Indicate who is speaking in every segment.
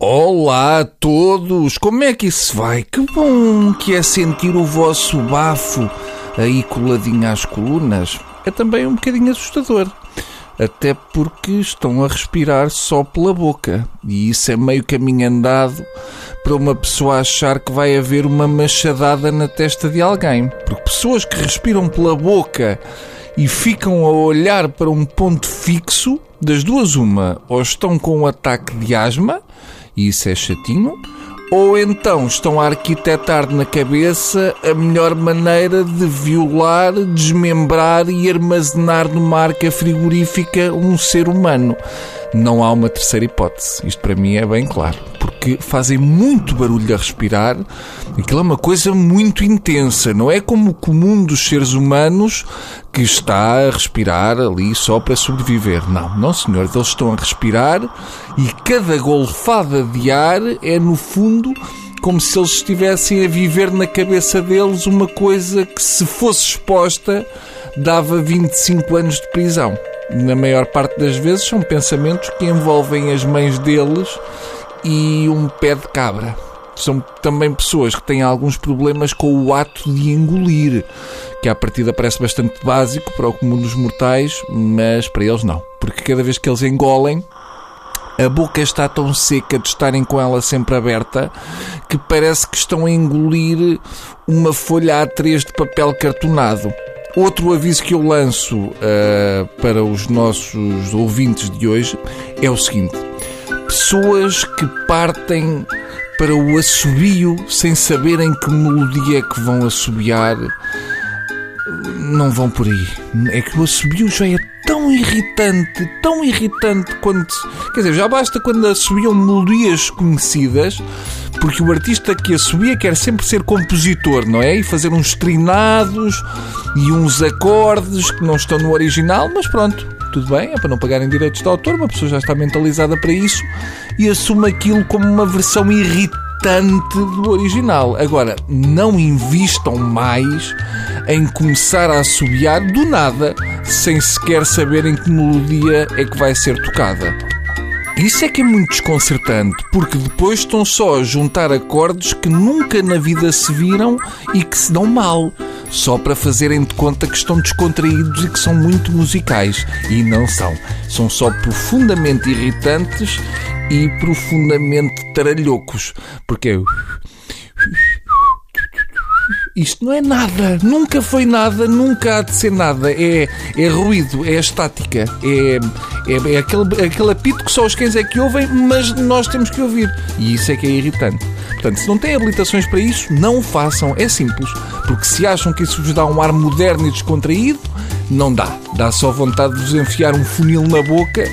Speaker 1: Olá a todos! Como é que isso vai? Que bom que é sentir o vosso bafo aí coladinho às colunas. É também um bocadinho assustador. Até porque estão a respirar só pela boca. E isso é meio caminho andado para uma pessoa achar que vai haver uma machadada na testa de alguém. Porque pessoas que respiram pela boca e ficam a olhar para um ponto fixo, das duas uma, ou estão com um ataque de asma e isso é chatinho, ou então estão a arquitetar na cabeça a melhor maneira de violar, desmembrar e armazenar numa arca frigorífica um ser humano. Não há uma terceira hipótese. Isto para mim é bem claro. Porque fazem muito barulho a respirar. Aquilo é uma coisa muito intensa. Não é como o comum dos seres humanos que está a respirar ali só para sobreviver. Não, não senhor. Eles estão a respirar e cada golfada de ar é no fundo como se eles estivessem a viver na cabeça deles uma coisa que se fosse exposta dava 25 anos de prisão na maior parte das vezes, são pensamentos que envolvem as mães deles e um pé de cabra. São também pessoas que têm alguns problemas com o ato de engolir, que à partida parece bastante básico para o comum dos mortais, mas para eles não. Porque cada vez que eles engolem, a boca está tão seca de estarem com ela sempre aberta que parece que estão a engolir uma folha A3 de papel cartonado. Outro aviso que eu lanço uh, para os nossos ouvintes de hoje é o seguinte: pessoas que partem para o assobio sem saberem que melodia é que vão assobiar, não vão por aí. É que o assobio já é tão irritante, tão irritante quando. Quer dizer, já basta quando assobiam melodias conhecidas porque o artista que a subia quer sempre ser compositor, não é? E fazer uns trinados e uns acordes que não estão no original, mas pronto, tudo bem, é para não pagarem direitos de autor, uma pessoa já está mentalizada para isso e assume aquilo como uma versão irritante do original. Agora, não invistam mais em começar a assobiar do nada, sem sequer saberem que melodia é que vai ser tocada. Isso é que é muito desconcertante, porque depois estão só a juntar acordes que nunca na vida se viram e que se dão mal, só para fazerem de conta que estão descontraídos e que são muito musicais. E não são. São só profundamente irritantes e profundamente taralhocos. Porque é isto não é nada, nunca foi nada, nunca há de ser nada. É, é ruído, é estática, é, é, é aquele, aquele apito que só os cães é que ouvem, mas nós temos que ouvir. E isso é que é irritante. Portanto, se não têm habilitações para isso, não o façam. É simples. Porque se acham que isso vos dá um ar moderno e descontraído, não dá. Dá só vontade de vos enfiar um funil na boca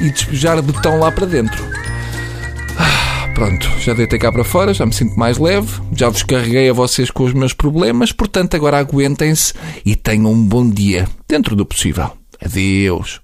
Speaker 1: e despejar betão lá para dentro. Pronto, já deitei cá para fora, já me sinto mais leve, já vos carreguei a vocês com os meus problemas, portanto agora aguentem-se e tenham um bom dia, dentro do possível. Adeus.